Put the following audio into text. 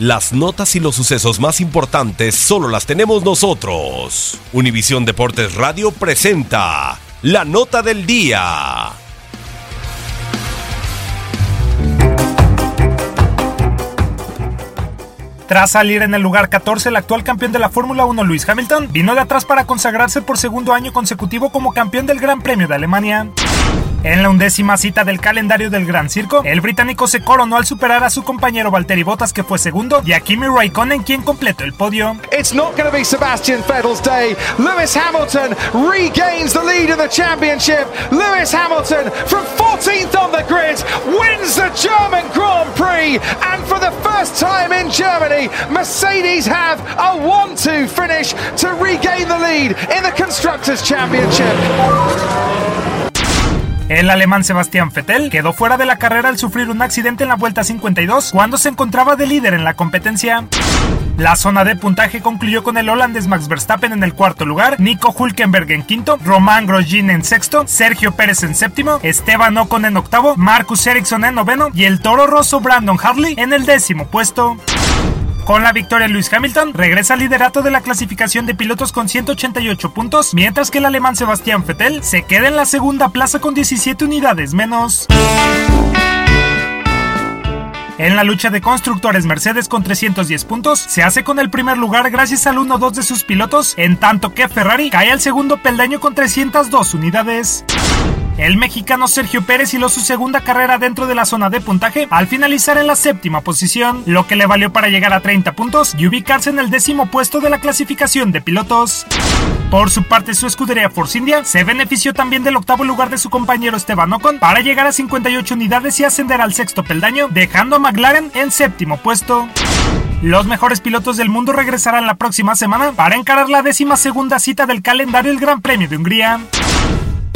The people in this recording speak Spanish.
Las notas y los sucesos más importantes solo las tenemos nosotros. Univisión Deportes Radio presenta la nota del día. Tras salir en el lugar 14, el actual campeón de la Fórmula 1, Lewis Hamilton, vino de atrás para consagrarse por segundo año consecutivo como campeón del Gran Premio de Alemania. En la undécima cita del calendario del Gran Circo, el británico se coronó al superar a su compañero Valtteri Bottas que fue segundo y a Kimi Raikkonen quien completó el podio. It's not going to be Sebastian Vettel's day. Lewis Hamilton regains the lead in the championship. Lewis Hamilton from 14th on the grid wins the German Grand Prix and for the first time in Germany, Mercedes have a 1-2 finish to regain the lead in the Constructors' Championship. El alemán Sebastián Vettel quedó fuera de la carrera al sufrir un accidente en la vuelta 52 cuando se encontraba de líder en la competencia. La zona de puntaje concluyó con el holandés Max Verstappen en el cuarto lugar, Nico Hulkenberg en quinto, Román Grosjean en sexto, Sergio Pérez en séptimo, Esteban Ocon en octavo, Marcus Ericsson en noveno y el toro rosso Brandon Hartley en el décimo puesto. Con la victoria Lewis Hamilton regresa al liderato de la clasificación de pilotos con 188 puntos, mientras que el alemán Sebastián Vettel se queda en la segunda plaza con 17 unidades menos. En la lucha de constructores, Mercedes con 310 puntos se hace con el primer lugar gracias al 1-2 de sus pilotos, en tanto que Ferrari cae al segundo peldaño con 302 unidades. El mexicano Sergio Pérez hiló su segunda carrera dentro de la zona de puntaje al finalizar en la séptima posición, lo que le valió para llegar a 30 puntos y ubicarse en el décimo puesto de la clasificación de pilotos. Por su parte, su escudería Force India se benefició también del octavo lugar de su compañero Esteban Ocon para llegar a 58 unidades y ascender al sexto peldaño, dejando a McLaren en séptimo puesto. Los mejores pilotos del mundo regresarán la próxima semana para encarar la décima segunda cita del calendario del Gran Premio de Hungría.